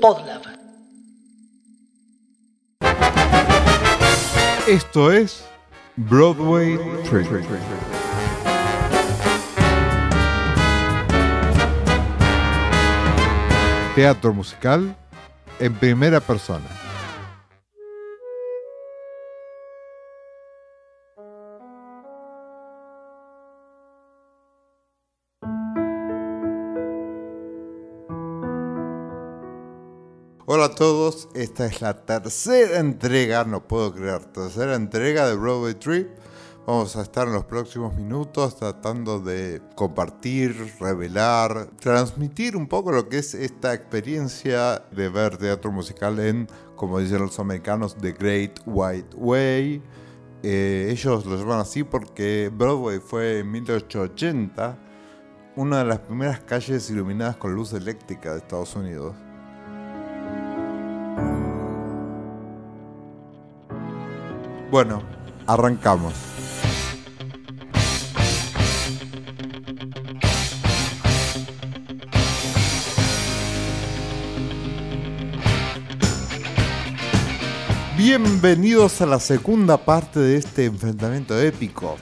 Podlab. Esto es Broadway Trip. Teatro musical en primera persona. Hola a todos, esta es la tercera entrega, no puedo creer, tercera entrega de Broadway Trip. Vamos a estar en los próximos minutos tratando de compartir, revelar, transmitir un poco lo que es esta experiencia de ver teatro musical en, como dicen los americanos, The Great White Way. Eh, ellos lo llaman así porque Broadway fue en 1880 una de las primeras calles iluminadas con luz eléctrica de Estados Unidos. Bueno, arrancamos. Bienvenidos a la segunda parte de este enfrentamiento épico.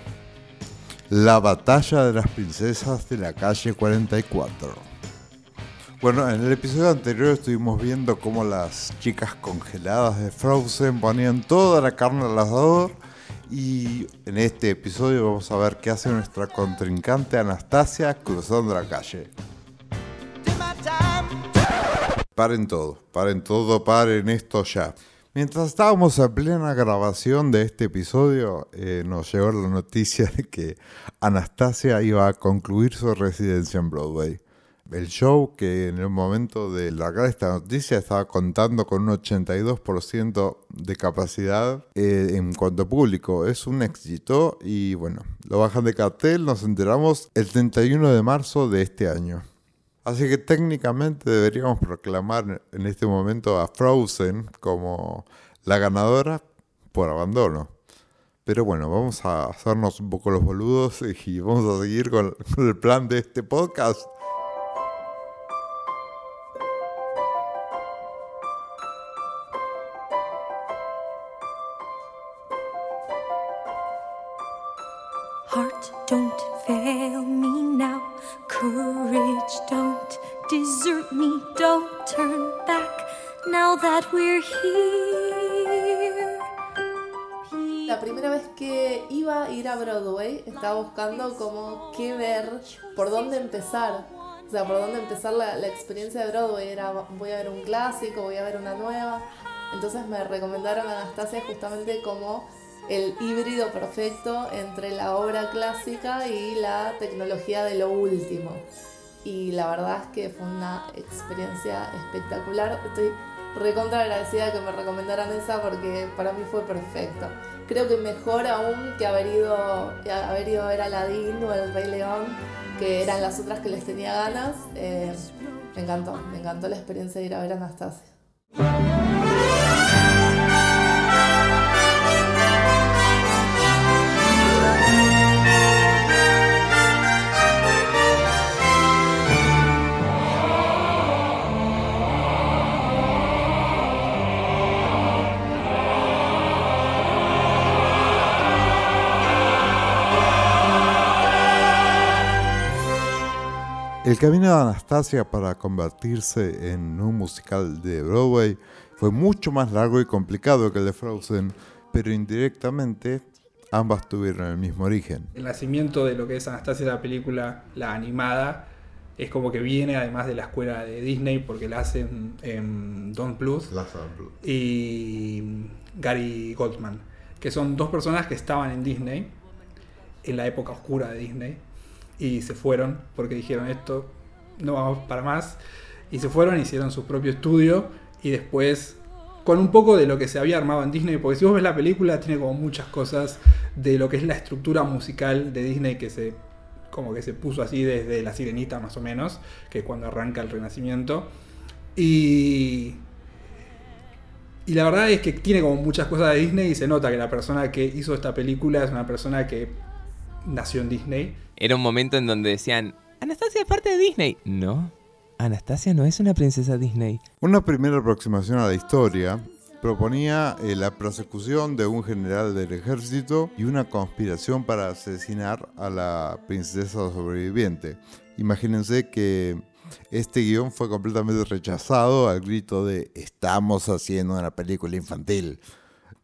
La batalla de las princesas de la calle 44. Bueno, en el episodio anterior estuvimos viendo cómo las chicas congeladas de Frozen ponían toda la carne al asador. Y en este episodio vamos a ver qué hace nuestra contrincante Anastasia cruzando la calle. Paren todo, paren todo, paren esto ya. Mientras estábamos en plena grabación de este episodio, eh, nos llegó la noticia de que Anastasia iba a concluir su residencia en Broadway. El show que en el momento de largar esta noticia estaba contando con un 82% de capacidad eh, en cuanto a público. Es un éxito y bueno, lo bajan de cartel, nos enteramos el 31 de marzo de este año. Así que técnicamente deberíamos proclamar en este momento a Frozen como la ganadora por abandono. Pero bueno, vamos a hacernos un poco los boludos y vamos a seguir con, el plan de este podcast. Estaba buscando como qué ver, por dónde empezar. O sea, por dónde empezar la, la experiencia de Broadway. Era, voy a ver un clásico, voy a ver una nueva. Entonces me recomendaron Anastasia justamente como el híbrido perfecto entre la obra clásica y la tecnología de lo último. Y la verdad es que fue una experiencia espectacular. Estoy recontra agradecida que me recomendaran esa porque para mí fue perfecto. Creo que mejor aún que haber ido, haber ido a ver Aladdin o El Rey León, que eran las otras que les tenía ganas. Eh, me encantó, me encantó la experiencia de ir a ver a Anastasia. El camino de Anastasia para convertirse en un musical de Broadway fue mucho más largo y complicado que el de Frozen, pero indirectamente ambas tuvieron el mismo origen. El nacimiento de lo que es Anastasia, la película, la animada, es como que viene además de la escuela de Disney porque la hacen en Don Plus y Gary Goldman, que son dos personas que estaban en Disney en la época oscura de Disney y se fueron porque dijeron esto no vamos para más. Y se fueron hicieron su propio estudio y después con un poco de lo que se había armado en Disney porque si vos ves la película tiene como muchas cosas de lo que es la estructura musical de Disney que se como que se puso así desde la sirenita más o menos que es cuando arranca el renacimiento. Y y la verdad es que tiene como muchas cosas de Disney y se nota que la persona que hizo esta película es una persona que nació en Disney Era un momento en donde decían, Anastasia es parte de Disney. No, Anastasia no es una princesa Disney. Una primera aproximación a la historia proponía eh, la prosecución de un general del ejército y una conspiración para asesinar a la princesa sobreviviente. Imagínense que este guion fue completamente rechazado al grito de estamos haciendo una película infantil.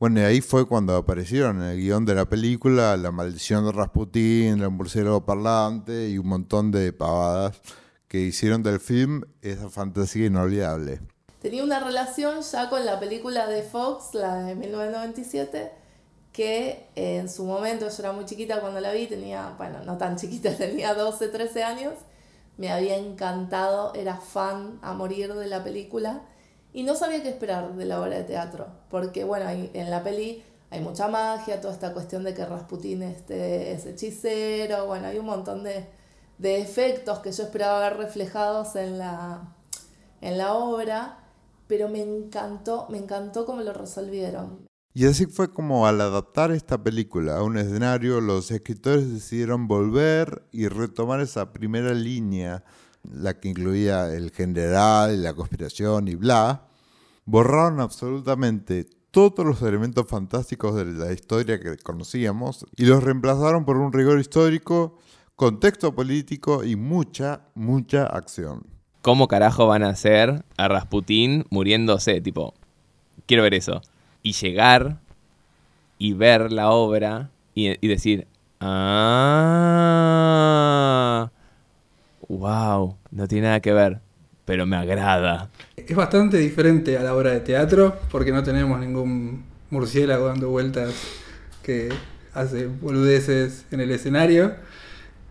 Bueno, y ahí fue cuando aparecieron en el guion de la película La maldición de Rasputín, El murciélago parlante y un montón de pavadas que hicieron del film esa fantasía inolvidable. Tenía una relación ya con la película de Fox, la de 1997, que en su momento, yo era muy chiquita cuando la vi, tenía, bueno, no tan chiquita, tenía 12, 13 años, me había encantado, era fan a morir de la película y no sabía qué esperar de la obra de teatro, porque bueno, en la peli hay mucha magia, toda esta cuestión de que Rasputín este, es hechicero, bueno, hay un montón de, de efectos que yo esperaba ver reflejados en la, en la obra, pero me encantó, me encantó cómo lo resolvieron. Y así fue como al adaptar esta película a un escenario, los escritores decidieron volver y retomar esa primera línea la que incluía el general, la conspiración y bla, borraron absolutamente todos los elementos fantásticos de la historia que conocíamos y los reemplazaron por un rigor histórico, contexto político y mucha, mucha acción. ¿Cómo carajo van a hacer a Rasputín muriéndose? Tipo, quiero ver eso. Y llegar y ver la obra y, y decir, ah, wow, no tiene nada que ver, pero me agrada. Es bastante diferente a la obra de teatro porque no tenemos ningún murciélago dando vueltas que hace boludeces en el escenario.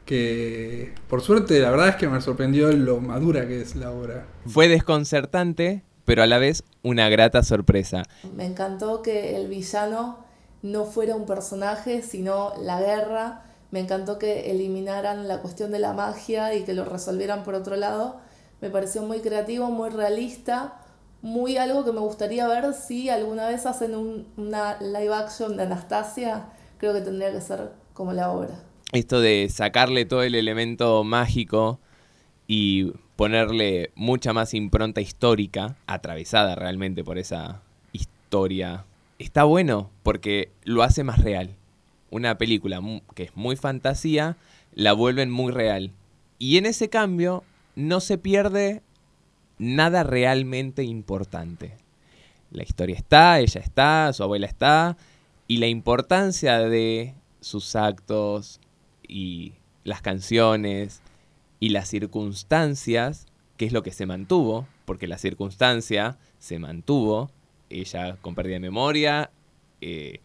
Que por suerte, la verdad es que me sorprendió lo madura que es la obra. Fue desconcertante, pero a la vez una grata sorpresa. Me encantó que el villano no fuera un personaje, sino la guerra me encantó que eliminaran la cuestión de la magia y que lo resolvieran por otro lado. Me pareció muy creativo, muy realista, muy algo que me gustaría ver si alguna vez hacen un, una live action de Anastasia. Creo que tendría que ser como la obra. Esto de sacarle todo el elemento mágico y ponerle mucha más impronta histórica, atravesada realmente por esa historia, está bueno porque lo hace más real una película que es muy fantasía, la vuelven muy real. Y en ese cambio no se pierde nada realmente importante. La historia está, ella está, su abuela está, y la importancia de sus actos y las canciones y las circunstancias, que es lo que se mantuvo, porque la circunstancia se mantuvo, ella con pérdida de memoria, eh,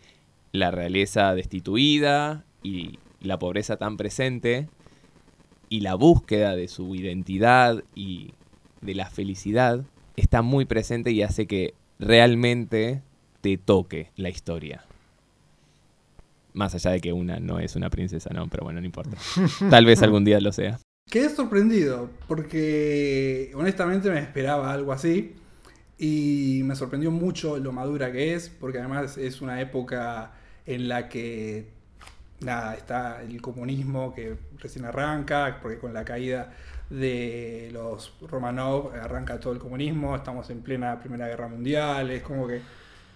la realeza destituida y la pobreza tan presente y la búsqueda de su identidad y de la felicidad está muy presente y hace que realmente te toque la historia. Más allá de que una no es una princesa, no, pero bueno, no importa. Tal vez algún día lo sea. Quedé sorprendido porque honestamente me esperaba algo así y me sorprendió mucho lo madura que es porque además es una época en la que nada, está el comunismo que recién arranca, porque con la caída de los Romanov arranca todo el comunismo, estamos en plena Primera Guerra Mundial, es como que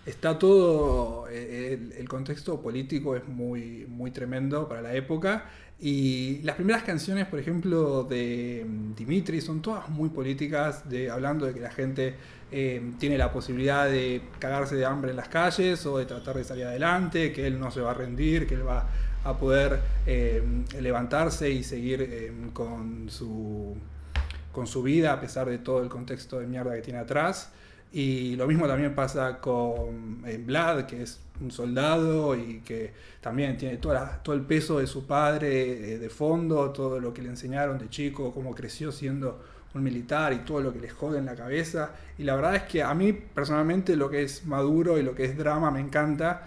está todo, eh, el, contexto político es muy, muy tremendo para la época. Y las primeras canciones, por ejemplo, de mm, Dimitri son todas muy políticas, de, hablando de que la gente eh, tiene la posibilidad de cagarse de hambre en las calles o de tratar de salir adelante, que él no se va a rendir, que él va a poder eh, levantarse y seguir eh, con, su, con su vida a pesar de todo el contexto de mierda que tiene atrás. Y lo mismo también pasa con Vlad, que es un soldado y que también tiene toda todo el peso de su padre de fondo, todo lo que le enseñaron de chico, cómo creció siendo un militar y todo lo que le jode en la cabeza. Y la verdad es que a mí personalmente lo que es maduro y lo que es drama me encanta.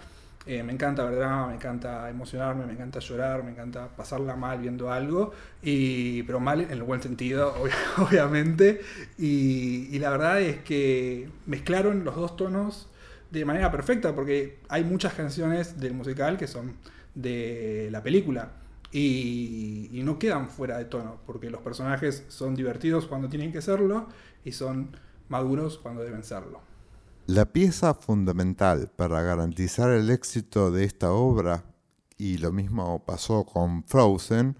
Eh, me encanta ver drama, me encanta emocionarme, me encanta llorar, me encanta pasarla mal viendo algo, y, pero mal en el buen sentido, obviamente. Y, la verdad es que mezclaron los dos tonos de manera perfecta, porque hay muchas canciones del musical que son de la película y, y no quedan fuera de tono, porque los personajes son divertidos cuando tienen que serlo y son maduros cuando deben serlo. La pieza fundamental para garantizar el éxito de esta obra, y lo mismo pasó con Frozen,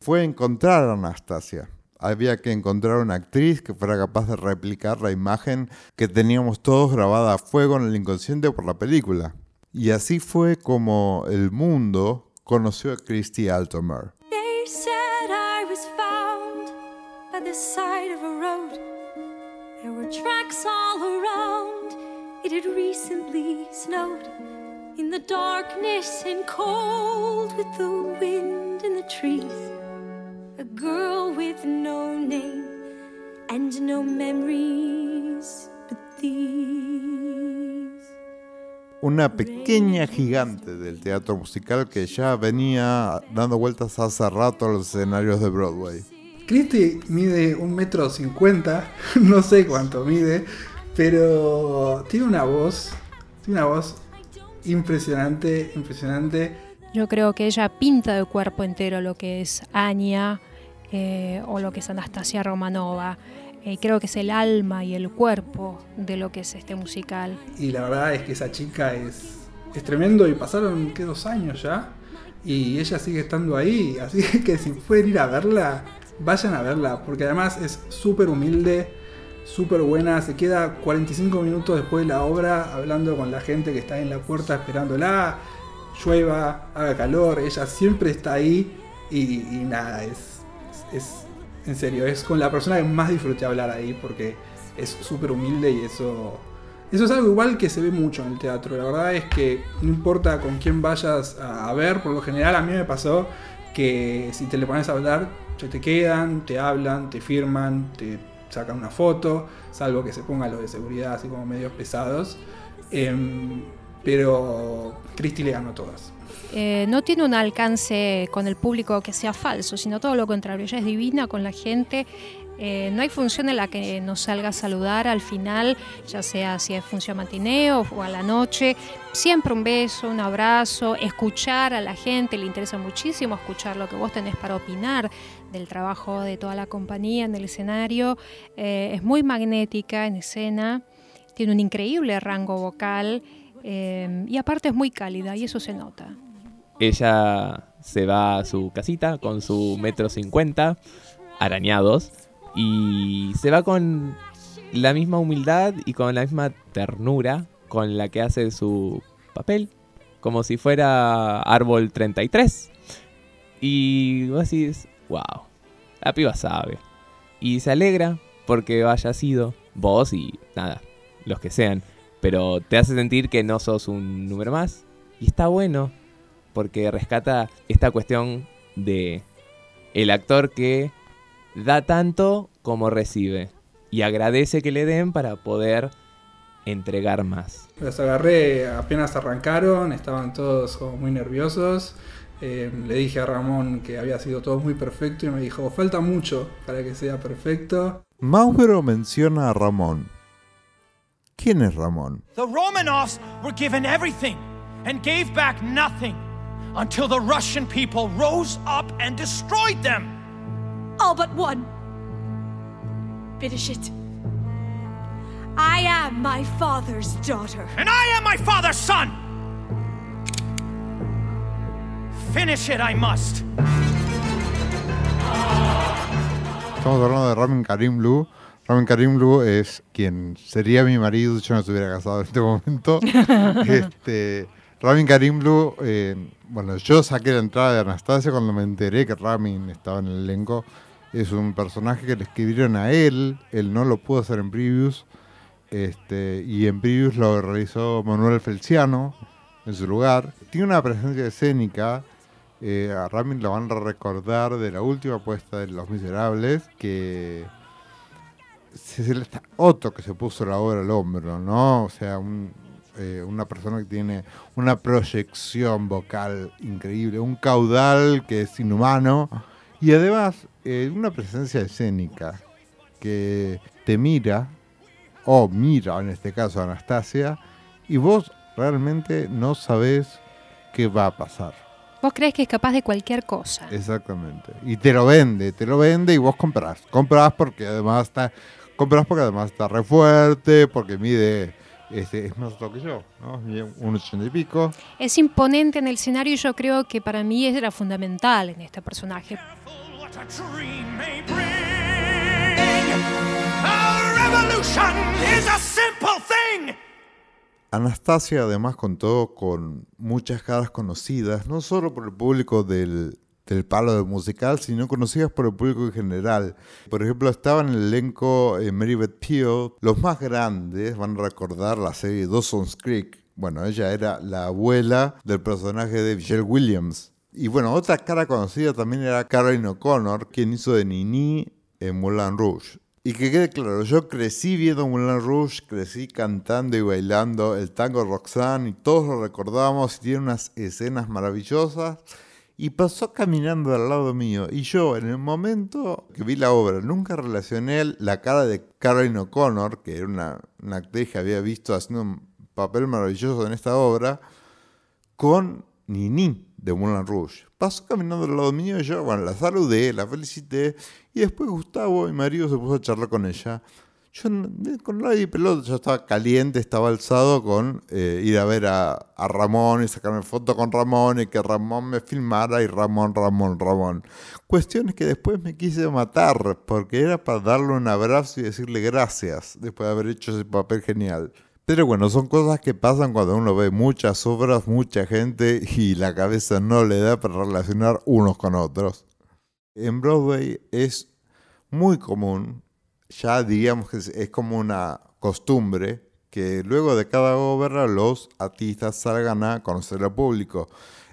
fue encontrar a Anastasia. Había que encontrar una actriz que fuera capaz de replicar la imagen que teníamos todos grabada a fuego en el inconsciente por la película. Y así fue como el mundo conoció a Christy Altomer. It had recently snowed. In the darkness and cold, with the wind in the trees, a girl with no name and no memories but these. Una pequeña gigante del teatro musical que ya venía dando vueltas hace rato a los escenarios de Broadway. Christy mide un metro cincuenta, no sé cuánto mide, pero tiene una voz, tiene una voz impresionante, impresionante. Yo creo que ella pinta de cuerpo entero lo que es Anya eh, o lo que es Anastasia Romanova. Eh, creo que es el alma y el cuerpo de lo que es este musical. Y la verdad es que esa chica es, es tremendo y pasaron, ¿qué? Dos años ya. Y ella sigue estando ahí, así que si pueden ir a verla, vayan a verla, porque además es súper humilde, súper buena, se queda 45 minutos después de la obra hablando con la gente que está en la puerta esperándola, llueva, haga calor, ella siempre está ahí y, nada, es, es, en serio, es con la persona que más disfruté hablar ahí porque es súper humilde y eso... Eso es algo igual que se ve mucho en el teatro. La verdad es que no importa con quién vayas a, a ver, por lo general a mí me pasó que si te le pones a hablar, se te quedan, te hablan, te firman, te sacan una foto, salvo que se pongan los de seguridad así como medios pesados. Em, pero Cristi le ganó todas. Eh, no tiene un alcance con el público que sea falso, sino todo lo contrario. Ella es divina con la gente. Eh, no hay función en la que nos salga a saludar al final, ya sea si es función matineo o a la noche. Siempre un beso, un abrazo, escuchar a la gente, le interesa muchísimo escuchar lo que vos tenés para opinar del trabajo de toda la compañía en el escenario. Eh, es muy magnética en escena, tiene un increíble rango vocal eh, y aparte es muy cálida y eso se nota. Ella se va a su casita con su metro cincuenta, arañados, y se va con la misma humildad y con la misma ternura con la que hace su papel, como si fuera Árbol 33. Y vos decís, wow, la piba sabe. Y se alegra porque haya sido vos y nada, los que sean. Pero te hace sentir que no sos un número más. Y está bueno, porque rescata esta cuestión de el actor que da tanto como recibe. Y agradece que le den para poder entregar más. Los agarré apenas arrancaron, estaban todos como muy nerviosos. Eh, le dije a Ramón que había sido todo muy perfecto y me dijo, falta mucho para que sea perfecto. Mauro menciona a Ramón. ¿Quién es Ramón? The Romanovs were given everything and gave back nothing until the Russian people rose up and destroyed them. All but one. Finish it. I am my father's daughter. And I am my father's son. Finish it, I must. Estamos hablando de Ramin Karim Blue. Ramin Karim Blue es quien sería mi marido si yo no estuviera casado en este momento. este, Ramin Karim Blue, eh, bueno, yo saqué la entrada de Anastasia cuando me enteré que Ramin estaba en el elenco. Es un personaje que le escribieron a él, él no lo pudo hacer en previews. Este, y en previews lo realizó Manuel Felciano en su lugar. Tiene una presencia escénica. eh, a Ramin lo van a recordar de la última puesta de Los Miserables, que es el Otto que se puso la obra al hombro, ¿no? O sea, un, eh, una persona que tiene una proyección vocal increíble, un caudal que es inhumano y además eh, una presencia escénica que te mira, o mira en este caso a Anastasia, y vos realmente no sabés qué va a pasar. Vos crees que es capaz de cualquier cosa. Exactamente. Y te lo vende, te lo vende y vos comprás. Comprás porque además está, comprás porque además está re fuerte, porque mide, este, es más alto que yo, ¿no? Mide un ochenta y pico. Es imponente en el escenario y yo creo que para mí era fundamental en este personaje. Anastasia además contó con muchas caras conocidas, no solo por el público del, del palo del musical, sino conocidas por el público en general. Por ejemplo, estaban en el elenco eh, Mary Beth Peel. Los más grandes van a recordar la serie Dawson's Creek. Bueno, ella era la abuela del personaje de Michelle Williams. Y bueno, otra cara conocida también era Caroline O'Connor, quien hizo de Nini en Moulin Rouge. Y que quede claro, yo crecí viendo Moulin Rouge, crecí cantando y bailando el tango Roxanne y todos lo recordamos y tiene unas escenas maravillosas. Y pasó caminando al lado mío y yo en el momento que vi la obra nunca relacioné la cara de Caroline O'Connor, que era una, una actriz que había visto haciendo un papel maravilloso en esta obra, con Nini de Moulin Rouge. Pasó caminando al lado mío y yo, bueno, la saludé, la felicité y después Gustavo, mi marido, se puso a charlar con ella. Yo con nadie pelota, yo estaba caliente, estaba alzado con eh, ir a ver a, a Ramón y sacarme foto con Ramón y que Ramón me filmara y Ramón, Ramón, Ramón. Cuestiones que después me quise matar porque era para darle un abrazo y decirle gracias después de haber hecho ese papel genial. Pero bueno, son cosas que pasan cuando uno ve muchas obras, mucha gente y la cabeza no le da para relacionar unos con otros. En Broadway es muy común, ya digamos que es, como una costumbre, que luego de cada obra los artistas salgan a conocer al público.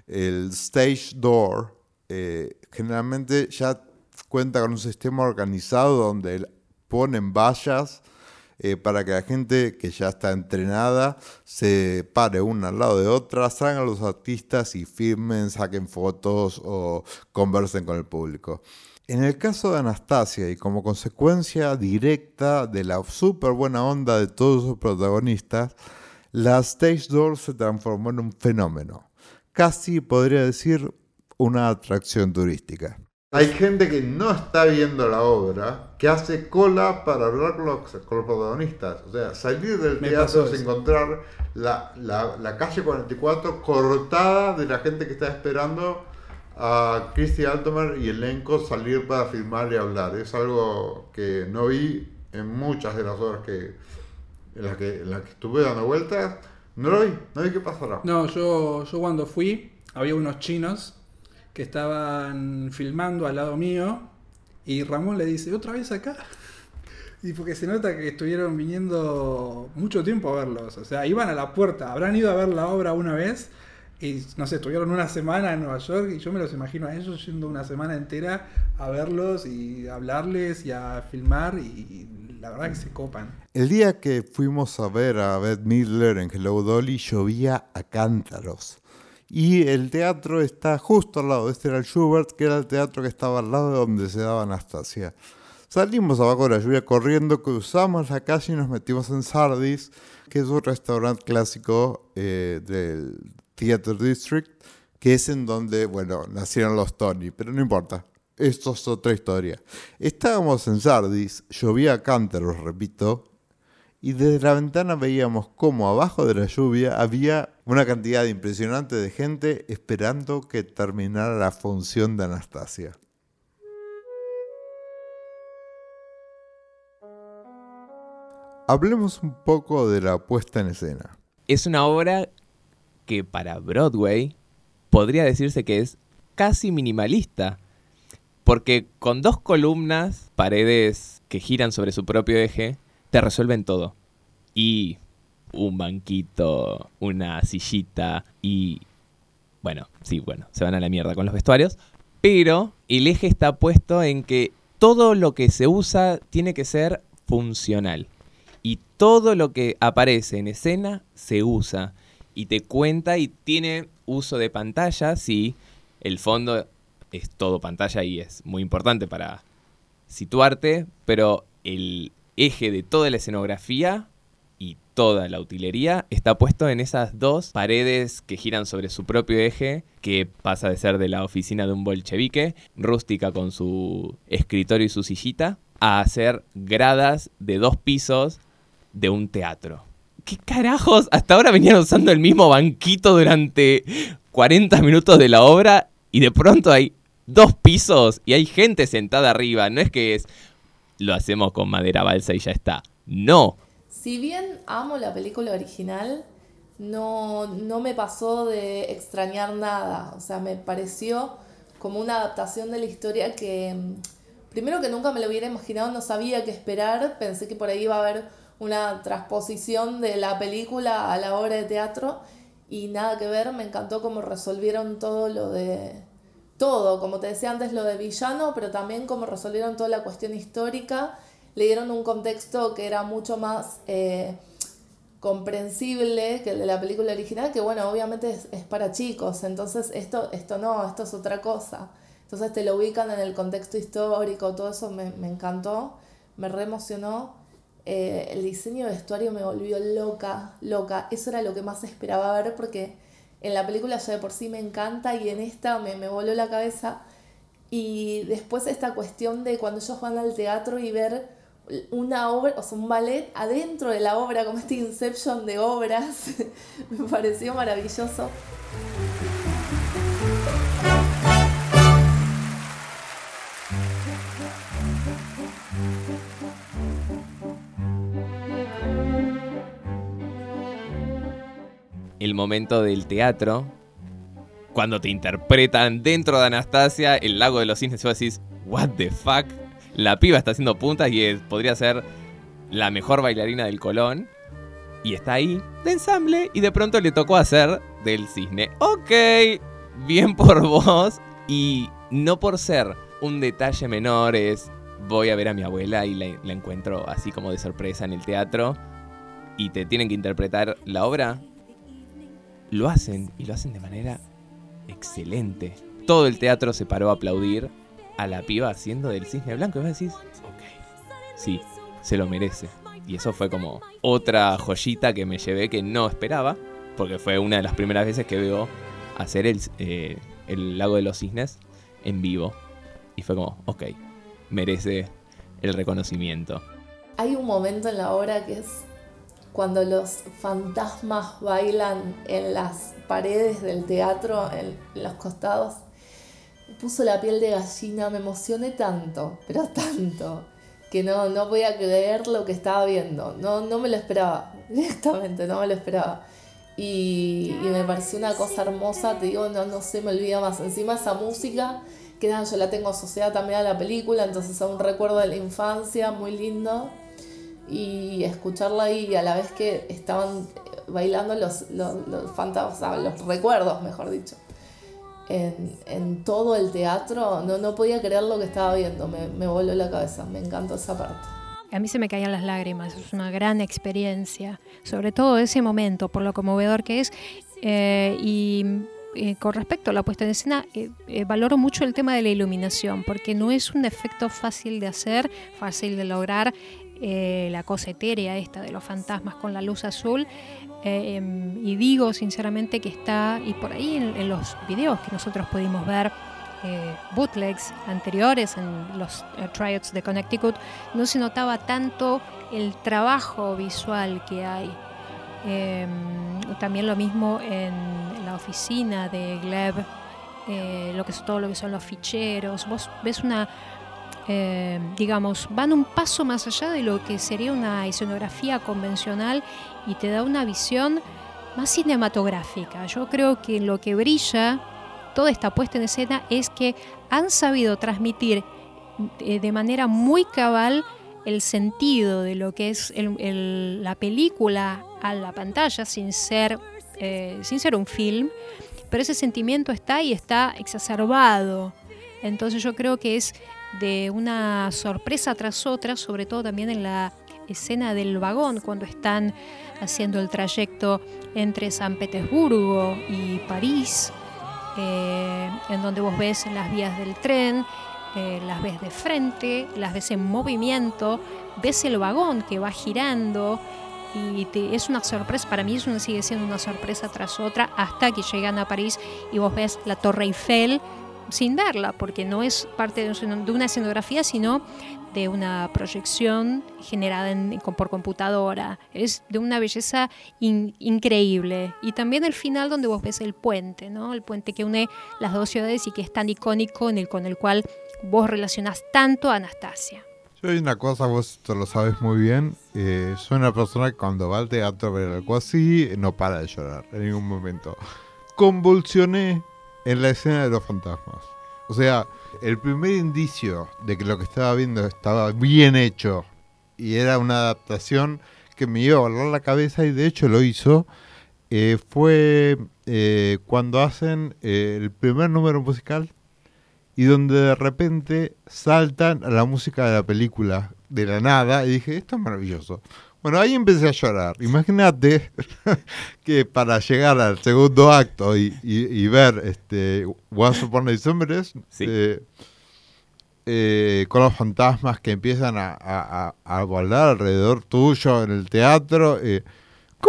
El stage door eh, generalmente ya cuenta con un sistema organizado donde ponen vallas eh, para que la gente que ya está entrenada se pare una al lado de otra, salgan los artistas y firmen, saquen fotos o conversen con el público. En el caso de Anastasia y como consecuencia directa de la súper buena onda de todos sus protagonistas, la Stage Door se transformó en un fenómeno. Casi podría decir una atracción turística. Hay gente que no está viendo la obra, que hace cola para hablar con los, con los protagonistas. O sea, salir del Me teatro es encontrar la, la- la calle 44 cortada de la gente que está esperando a Christy Altomer y elenco salir para filmar y hablar. Es algo que no vi en muchas de las obras que, en, las que, en las que estuve dando vueltas. No lo vi, no vi qué pasará. No, yo, yo cuando fui, había unos chinos que estaban filmando al lado mío y Ramón le dice, ¿otra vez acá? Y porque se nota que estuvieron viniendo mucho tiempo a verlos. O sea, iban a la puerta, habrán ido a ver la obra una vez y no sé, estuvieron una semana en Nueva York y yo me los imagino a ellos yendo una semana entera a verlos y a hablarles y a filmar y la verdad que se copan. El día que fuimos a ver a Beth Midler en Hello Dolly llovía a cántaros. Y el teatro está justo al lado. Este era el Schubert, que era el teatro que estaba al lado de donde se daba Anastasia. Salimos abajo de la lluvia corriendo, cruzamos la calle y nos metimos en Sardis, que es un restaurante clásico eh, del Theatre District, que es en donde, bueno, nacieron los Tony, pero no importa. Esto es otra historia. Estábamos en Sardis, llovía a cántaros, repito, y desde la ventana veíamos cómo abajo de la lluvia había una cantidad impresionante de gente esperando que terminara la función de Anastasia. Hablemos un poco de la puesta en escena. Es una obra que para Broadway podría decirse que es casi minimalista. Porque con dos columnas, paredes que giran sobre su propio eje, te resuelven todo. Y un banquito, una sillita y... Bueno, sí, bueno, se van a la mierda con los vestuarios. Pero el eje está puesto en que todo lo que se usa tiene que ser funcional. Y todo lo que aparece en escena se usa. Y te cuenta y tiene uso de pantalla, sí. El fondo es todo pantalla y es muy importante para situarte, pero el eje de toda la escenografía y toda la utilería está puesto en esas dos paredes que giran sobre su propio eje, que pasa de ser de la oficina de un bolchevique, rústica con su escritorio y su sillita, a hacer gradas de dos pisos de un teatro. ¿Qué carajos? Hasta ahora venían usando el mismo banquito durante 40 minutos de la obra y de pronto hay dos pisos y hay gente sentada arriba. No es que es lo hacemos con madera balsa y ya está. No, si bien amo la película original, no, no me pasó de extrañar nada. O sea, me pareció como una adaptación de la historia que, primero que nunca me lo hubiera imaginado, no sabía qué esperar. Pensé que por ahí iba a haber una transposición de la película a la obra de teatro y nada que ver. Me encantó cómo resolvieron todo lo de. Todo, como te decía antes, lo de villano, pero también cómo resolvieron toda la cuestión histórica le dieron un contexto que era mucho más eh, comprensible que el de la película original, que bueno, obviamente es, para chicos, entonces esto, esto no, esto es otra cosa. Entonces te lo ubican en el contexto histórico, todo eso me, encantó, me re emocionó. Eh, el diseño de vestuario me volvió loca, loca. Eso era lo que más esperaba ver porque en la película ya de por sí me encanta y en esta me, me voló la cabeza. Y después esta cuestión de cuando ellos van al teatro y ver una obra, o sea, un ballet adentro de la obra, como este Inception de obras. Me pareció maravilloso. El momento del teatro, cuando te interpretan dentro de Anastasia, el lago de los cisnes, y vos decís, ¿What the fuck? la piba está haciendo puntas y podría ser la mejor bailarina del Colón. Y está ahí de ensamble y de pronto le tocó hacer del cisne. Ok, bien por vos. Y no por ser un detalle menor es voy a ver a mi abuela y la encuentro así como de sorpresa en el teatro y te tienen que interpretar la obra. Lo hacen y lo hacen de manera excelente. Todo el teatro se paró a aplaudir a la piba haciendo del cisne blanco. Y vos decís, ok, sí, se lo merece. Y eso fue como otra joyita que me llevé que no esperaba, porque fue una de las primeras veces que veo hacer el, eh, el lago de los cisnes en vivo. Y fue como, ok, merece el reconocimiento. Hay un momento en la obra que es cuando los fantasmas bailan en las paredes del teatro, en los costados puso la piel de gallina, me emocioné tanto, pero tanto, que no, no podía creer lo que estaba viendo. No, no me lo esperaba, directamente, no me lo esperaba. Y, me pareció una cosa hermosa, te digo, no, no se me olvida más. Encima esa música, que yo la tengo asociada también a la película, entonces es un recuerdo de la infancia muy lindo. Y escucharla ahí a la vez que estaban bailando los, los, los fantasmas, los recuerdos, mejor dicho en, todo el teatro, no, no podía creer lo que estaba viendo, me, me voló la cabeza, me encantó esa parte. A mí se me caían las lágrimas, es una gran experiencia, sobre todo ese momento, por lo conmovedor que es. Eh, y eh, con respecto a la puesta en escena, eh, valoro mucho el tema de la iluminación, porque no es un efecto fácil de hacer, fácil de lograr. La cosa etérea esta de los fantasmas con la luz azul eh, em, y digo sinceramente que está, y por ahí en, los videos que nosotros pudimos ver, eh, bootlegs anteriores en los eh, de Connecticut, no se notaba tanto el trabajo visual que hay. Em, también lo mismo en la oficina de Gleb, lo que es todo lo que son los ficheros. Vos ves una, digamos, van un paso más allá de lo que sería una escenografía convencional y te da una visión más cinematográfica. Yo creo que lo que brilla toda esta puesta en escena es que han sabido transmitir eh, de manera muy cabal el sentido de lo que es la película a la pantalla sin ser, eh, sin ser un film, pero ese sentimiento está y está exacerbado. Entonces yo creo que es de una sorpresa tras otra, sobre todo también en la escena del vagón, cuando están haciendo el trayecto entre San Petersburgo y París, eh, en donde vos ves las vías del tren, eh, las ves de frente, las ves en movimiento, ves el vagón que va girando y es una sorpresa, para mí es una, sigue siendo una sorpresa tras otra hasta que llegan a París y vos ves la Torre Eiffel sin verla, porque no es parte de una escenografía, sino de una proyección generada por computadora. Es de una belleza increíble. Y también el final donde vos ves el puente, ¿no? El puente que une las dos ciudades y que es tan icónico en el, con el cual vos relacionás tanto a Anastasia. Yo hay una cosa, vos te lo sabes muy bien. Eh, soy una persona que cuando va al teatro a ver algo así, no para de llorar en ningún momento. Convulsioné en la escena de los fantasmas. O sea, el primer indicio de que lo que estaba viendo estaba bien hecho y era una adaptación que me iba a volar la cabeza y de hecho lo hizo, eh, fue eh, cuando hacen eh, el primer número musical y donde de repente saltan a la música de la película de la nada y dije, esto es maravilloso. Bueno, ahí empecé a llorar. Imagínate que para llegar al segundo acto y, ver este Once Upon a eh, eh, con los fantasmas que empiezan a, a, volar alrededor tuyo en el teatro, eh,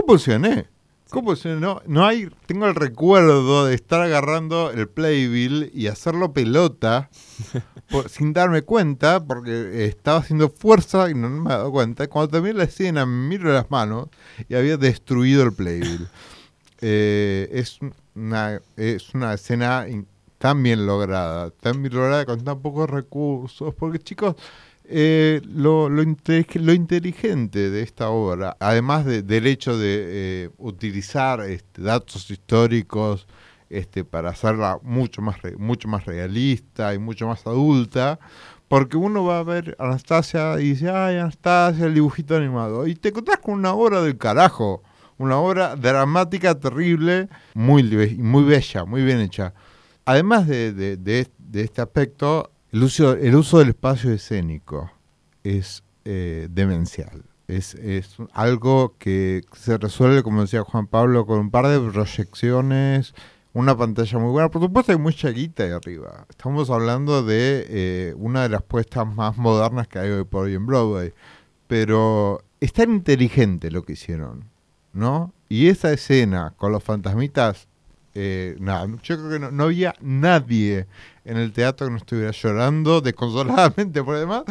funcioné? ¿Cómo se no, no hay, tengo el recuerdo de estar agarrando el playbill y hacerlo pelota sin darme cuenta, porque estaba haciendo fuerza y no, me he dado cuenta. Cuando terminé la escena, me miro las manos y había destruido el playbill. Eh, es, una, es una escena tan bien lograda, tan bien lograda con tan pocos recursos, porque chicos, eh, lo, lo, inteligente de esta obra, además del hecho de eh, utilizar este, datos históricos este, para hacerla mucho más, mucho más realista y mucho más adulta, porque uno va a ver Anastasia y dice, ay, Anastasia, el dibujito animado, y te encontrás con una obra del carajo, una obra dramática terrible, muy, muy bella, muy bien hecha. Además de, de este aspecto, el uso, el uso del espacio escénico es eh, demencial. Es, es, algo que se resuelve, como decía Juan Pablo, con un par de proyecciones, una pantalla muy buena. Por supuesto hay mucha guita ahí arriba. Estamos hablando de eh, una de las puestas más modernas que hay hoy por hoy en Broadway. Pero es tan inteligente lo que hicieron, ¿no? Y esa escena con los fantasmitas eh, nada, yo creo que no, había nadie en el teatro que no estuviera llorando desconsoladamente por demás.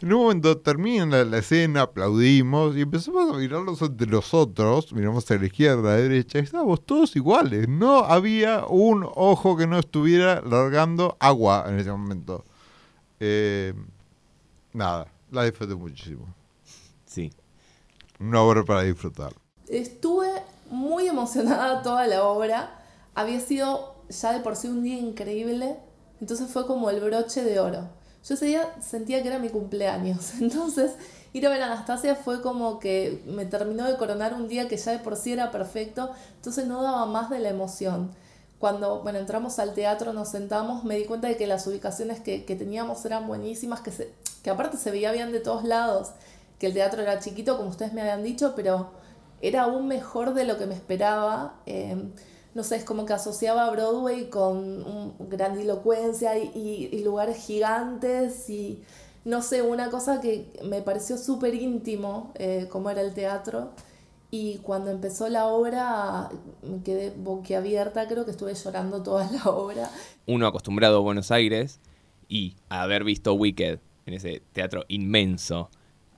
En un momento termina la, escena, aplaudimos y empezamos a mirarlos entre los otros, miramos a la izquierda, a la derecha, y estábamos todos iguales. No había un ojo que no estuviera largando agua en ese momento. Eh, nada, la disfruté muchísimo. Sí. Una obra para disfrutar. Estuve muy emocionada toda la obra había sido ya de por sí un día increíble, entonces fue como el broche de oro. Yo ese día sentía que era mi cumpleaños, entonces ir a ver a Anastasia fue como que me terminó de coronar un día que ya de por sí era perfecto, entonces no daba más de la emoción. Cuando bueno, entramos al teatro, nos sentamos, me di cuenta de que las ubicaciones que, teníamos eran buenísimas, que, se, que aparte se veía bien de todos lados, que el teatro era chiquito, como ustedes me habían dicho, pero era aún mejor de lo que me esperaba. Eh, no sé, es como que asociaba a Broadway con grandilocuencia y, lugares gigantes y no sé, una cosa que me pareció súper íntimo, eh, como era el teatro. Y cuando empezó la obra me quedé boquiabierta, creo que estuve llorando toda la obra. Uno acostumbrado a Buenos Aires y a haber visto Wicked en ese teatro inmenso,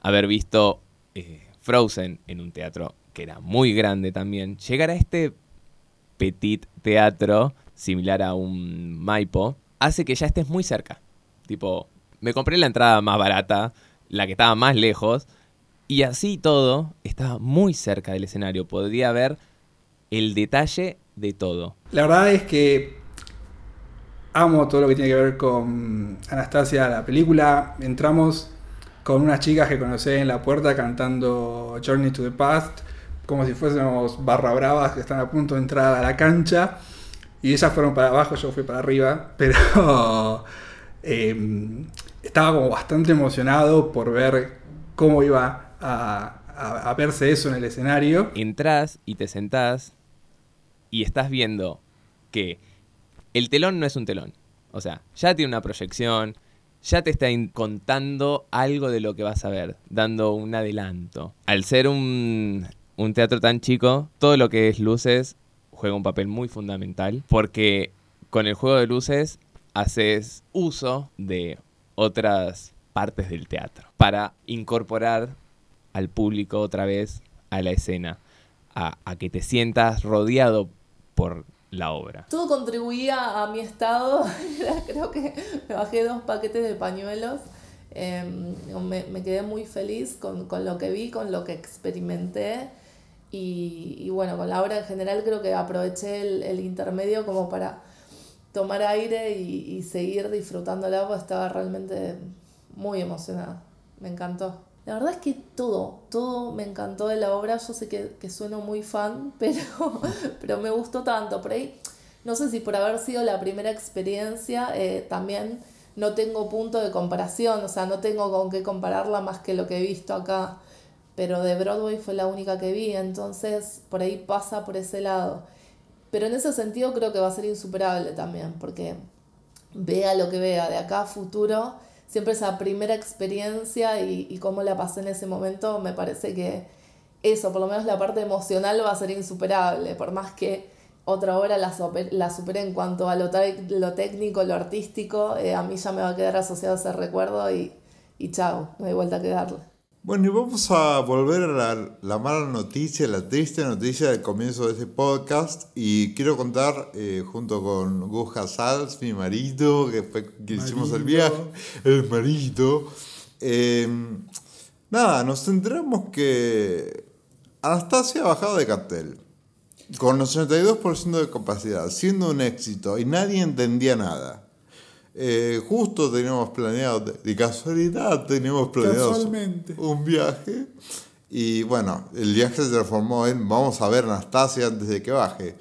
haber visto eh, Frozen en un teatro que era muy grande también, llegar a este petit teatro, similar a un Maipo, hace que ya estés muy cerca. Tipo, me compré la entrada más barata, la que estaba más lejos, y así todo estaba muy cerca del escenario. Podría ver el detalle de todo. La verdad es que amo todo lo que tiene que ver con Anastasia, la película. Entramos con unas chicas que conocí en la puerta cantando Journey to the Past como si fuésemos barra bravas que están a punto de entrar a la cancha. Y ellas fueron para abajo, yo fui para arriba. Pero em, estaba como bastante emocionado por ver cómo iba a, verse eso en el escenario. Entrás y te sentás y estás viendo que el telón no es un telón. O sea, ya tiene una proyección, ya te está contando algo de lo que vas a ver, dando un adelanto. Al ser un, un teatro tan chico, todo lo que es luces juega un papel muy fundamental porque con el juego de luces haces uso de otras partes del teatro para incorporar al público otra vez a la escena, a, que te sientas rodeado por la obra. Todo contribuía a mi estado. Creo que me bajé dos paquetes de pañuelos. Eh, me, quedé muy feliz con lo que vi, con lo que experimenté. Y, y bueno, con la obra en general creo que aproveché el, el intermedio como para tomar aire y, y seguir disfrutándola, porque estaba realmente muy emocionada. Me encantó. La verdad es que todo, todo me encantó de la obra. Yo sé que, que sueno muy fan, pero, pero me gustó tanto. Por ahí, no sé si por haber sido la primera experiencia, eh, también no tengo punto de comparación, o sea, no tengo con qué compararla más que lo que he visto acá. Pero de Broadway fue la única que vi, entonces por ahí pasa por ese lado. Pero en ese sentido creo que va a ser insuperable también, porque vea lo que vea de acá a futuro, siempre esa primera experiencia y, cómo la pasé en ese momento, me parece que eso, por lo menos la parte emocional va a ser insuperable, por más que otra hora la, super- la en cuanto a lo, lo técnico, lo artístico, eh, a mí ya me va a quedar asociado ese recuerdo y, y chao, no hay vuelta que darle. Bueno, y vamos a volver a la, la mala noticia, la triste noticia del comienzo de este podcast. Y quiero contar, eh, junto con Gus Casals, mi marido, que fue que hicimos el viaje, el marido. eh, nada, nos enteramos que Anastasia ha bajado de cartel. Con 82% de capacidad, siendo un éxito, y nadie entendía nada. Eh, justo teníamos planeado, de, casualidad teníamos planeado un viaje. Y bueno, el viaje se transformó en vamos a ver a Anastasia antes de que baje.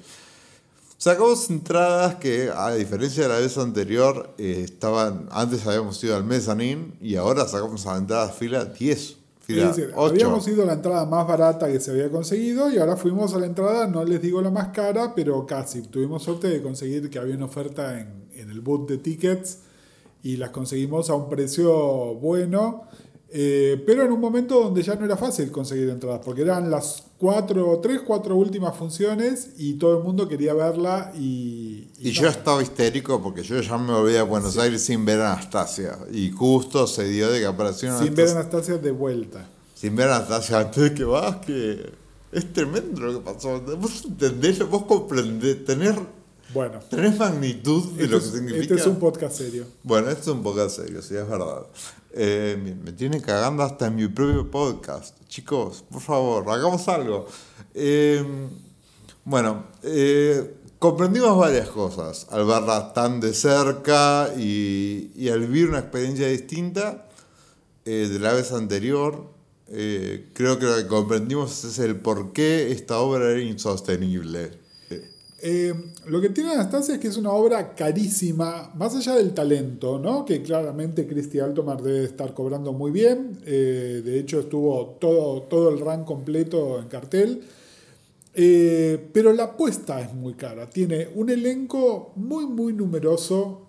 Sacamos entradas que, a diferencia de la vez anterior, eh, estaban antes habíamos ido al mezzanine y ahora sacamos a la entrada fila 10, fila Es decir, 8. habíamos ido a la entrada más barata que se había conseguido y ahora fuimos a la entrada, no les digo la más cara, pero casi. Tuvimos suerte de conseguir que había una oferta en, en el boot de tickets y las conseguimos a un precio bueno, eh, pero en un momento donde ya no era fácil conseguir entradas, porque eran las cuatro, tres, cuatro últimas funciones y todo el mundo quería verla y... Y no. yo estaba histérico porque yo ya me volví a Buenos Aires sin ver a Anastasia. Y justo se dio de que apareció Sin ver a Anastasia. Anastasia de vuelta. Sin ver a Anastasia antes de que vas, que es tremendo lo que pasó. Vos entendés, vos comprendés, tenés, Bueno, tenés magnitud de este lo que es, significa. este es un podcast serio. Bueno, esto es un poco serio, sí, es verdad. Eh, me, me tiene cagando hasta en mi propio podcast. Chicos, por favor, hagamos algo. Eh, bueno, eh, comprendimos varias cosas al verla tan de cerca y, y al vivir una experiencia distinta eh, de la vez anterior. Eh, creo que lo que comprendimos es el por qué esta obra era insostenible. Eh, lo que tiene Anastasia es que es una obra carísima, más allá del talento, ¿no? que claramente Cristi Altomar debe estar cobrando muy bien. eh, de hecho, estuvo todo, todo el run completo en cartel. Eh, pero la apuesta es muy cara. Tiene un elenco muy, muy numeroso,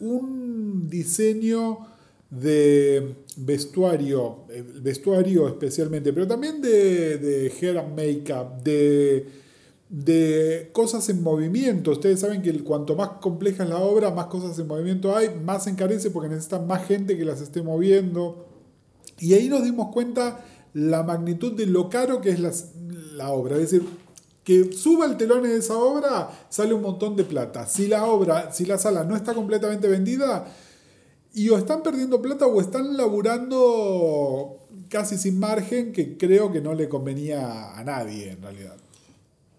un diseño de vestuario, vestuario especialmente, pero también de, de hair and makeup, de, de cosas en movimiento. Ustedes saben que cuanto más compleja es la obra, más cosas en movimiento hay, más se encarece porque necesitan más gente que las esté moviendo. Y ahí nos dimos cuenta la magnitud de lo caro que es la obra. Es decir, que suba el telón en esa obra sale un montón de plata. Si la obra, si la sala no está completamente vendida, y o están perdiendo plata o están laburando casi sin margen, que creo que no le convenía a nadie en realidad.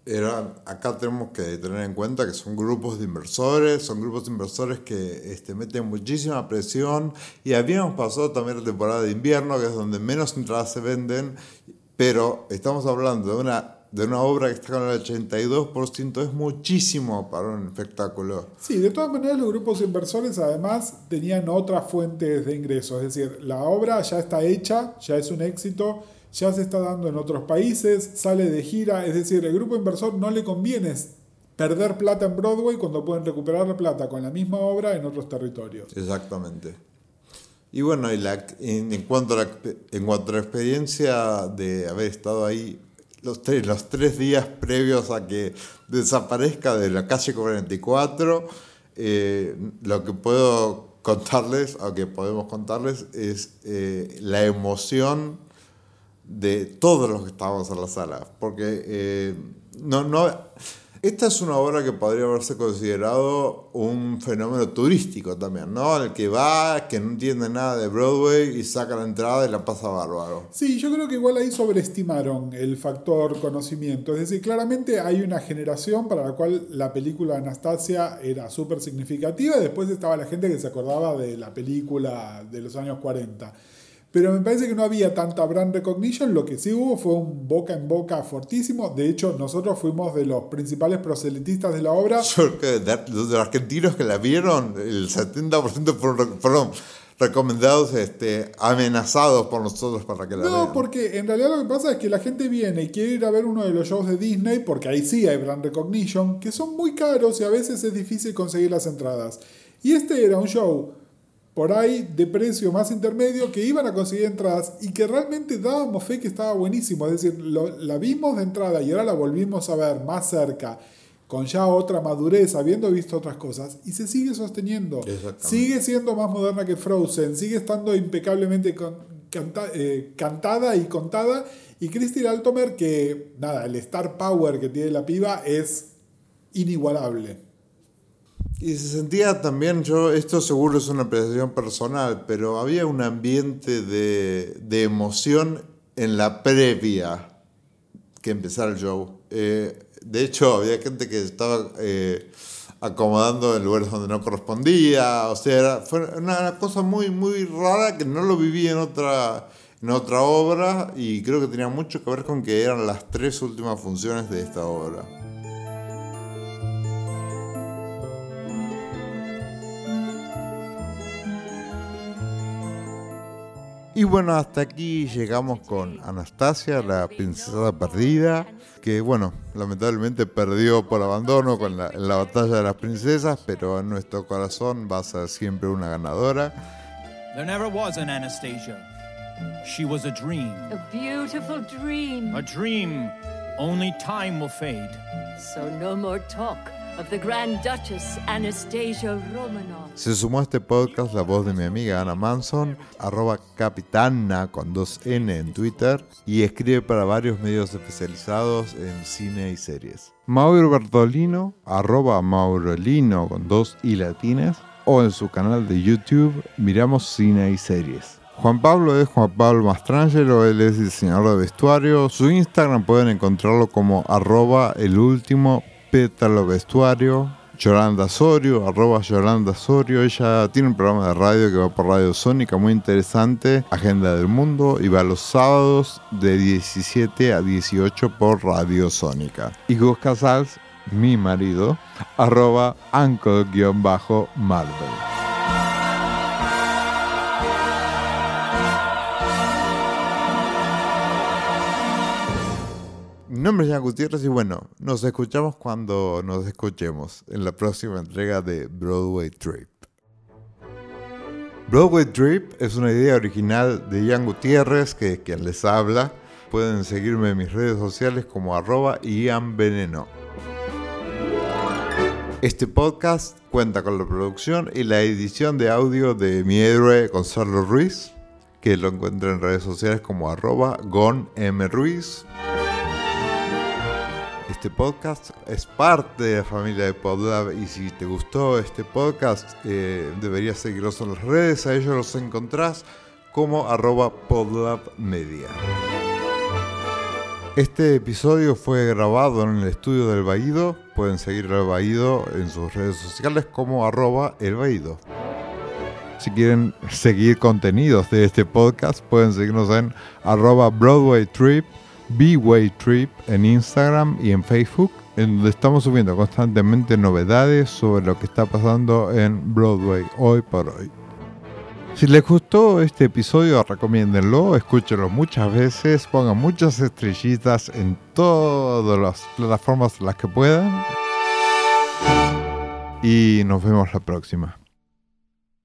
Era, acá tenemos que tener en cuenta que son grupos de inversores, son grupos de inversores que este, meten muchísima presión y habíamos pasado también la temporada de invierno, que es donde menos entradas se venden, pero estamos hablando de una, de una obra que está con el 82%, es muchísimo para un espectáculo. Sí, de todas maneras los grupos inversores además tenían otras fuentes de ingresos, es decir, la obra ya está hecha, ya es un éxito, ya se está dando en otros países, sale de gira, es decir, el grupo inversor no le conviene perder plata en Broadway cuando pueden recuperar la plata con la misma obra en otros territorios. Exactamente. Y bueno, en cuanto a la, en cuanto a la experiencia de haber estado ahí los tres, los tres días previos a que desaparezca de la calle 44, eh, lo que puedo contarles, o que podemos contarles, es eh, la emoción de todos los que estábamos en la sala. Porque eh, no, no, esta es una obra que podría haberse considerado un fenómeno turístico también, ¿no? El que va, que no entiende nada de Broadway y saca la entrada y la pasa bárbaro. Sí, yo creo que igual ahí sobreestimaron el factor conocimiento. Es decir, claramente hay una generación para la cual la película Anastasia era súper significativa y después estaba la gente que se acordaba de la película de los años 40. Pero me parece que no había tanta brand recognition, lo que sí hubo fue un boca en boca fortísimo. De hecho, nosotros fuimos de los principales proselitistas de la obra. Yo creo que los argentinos que la vieron, el 70% fueron, fueron recomendados, este, amenazados por nosotros para que la vean. No, porque en realidad lo que pasa es que la gente viene y quiere ir a ver uno de los shows de Disney, porque ahí sí hay brand recognition, que son muy caros y a veces es difícil conseguir las entradas. Y este era un show por ahí de precio más intermedio que iban a conseguir entradas y que realmente dábamos fe que estaba buenísimo. Es decir, la vimos de entrada y ahora la volvimos a ver más cerca, con ya otra madurez, habiendo visto otras cosas, y se sigue sosteniendo. Sigue siendo más moderna que Frozen, sigue estando impecablemente eh, cantada y contada. Y Christy Altomer, que nada, el star power que tiene la piba es inigualable. Y se sentía también, yo, esto seguro es una apreciación personal, pero había un ambiente de, de emoción en la previa que empezara el show. Eh, de hecho, había gente que estaba eh, acomodando en lugares donde no correspondía, o sea, fue una cosa muy, muy rara que no lo viví en otra, en otra obra y creo que tenía mucho que ver con que eran las tres últimas funciones de esta obra. Y bueno, hasta aquí llegamos con Anastasia, la princesa perdida, que bueno, lamentablemente perdió por abandono con la, en la batalla de las princesas, pero en nuestro corazón va a ser siempre una ganadora. There never was an Anastasia. She was a dream. A beautiful dream. A dream only time will fade. So no more talk of the Grand Duchess Anastasia Romanov. Se sumó a este podcast la voz de mi amiga Ana Manson, arroba capitana con dos N en Twitter y escribe para varios medios especializados en cine y series. Mauro Bertolino, arroba Maurolino con dos I latinas o en su canal de YouTube Miramos Cine y Series. Juan Pablo es Juan Pablo Mastrangelo, él es diseñador de vestuario. Su Instagram pueden encontrarlo como arroba el último pétalo vestuario. Yolanda Sorio, arroba Yolanda Sorio. Ella tiene un programa de radio que va por Radio Sónica muy interesante, Agenda del Mundo, y va los sábados de 17 a 18 por Radio Sónica. Y Gus Casals, mi marido, arroba anco-marvel. Nombre es Jan Gutiérrez y bueno, nos escuchamos cuando nos escuchemos en la próxima entrega de Broadway Trip. Broadway Trip es una idea original de Jan Gutiérrez, que es quien les habla. Pueden seguirme en mis redes sociales como arroba Veneno. Este podcast cuenta con la producción y la edición de audio de mi héroe Gonzalo Ruiz, que lo encuentran en redes sociales como arroba Gon M. Ruiz. Este podcast es parte de la familia de PodLab y si te gustó este podcast eh, deberías seguirlos en las redes, a ellos los encontrás como arroba podlabmedia. Este episodio fue grabado en el estudio del Baído, pueden seguir al Baído en sus redes sociales como arroba el Baído. Si quieren seguir contenidos de este podcast pueden seguirnos en arroba Broadway Trip B-Way Trip en Instagram y en Facebook, en donde estamos subiendo constantemente novedades sobre lo que está pasando en Broadway hoy por hoy. Si les gustó este episodio, recomiéndenlo, escúchenlo muchas veces, pongan muchas estrellitas en todas las plataformas las que puedan. y nos vemos la próxima.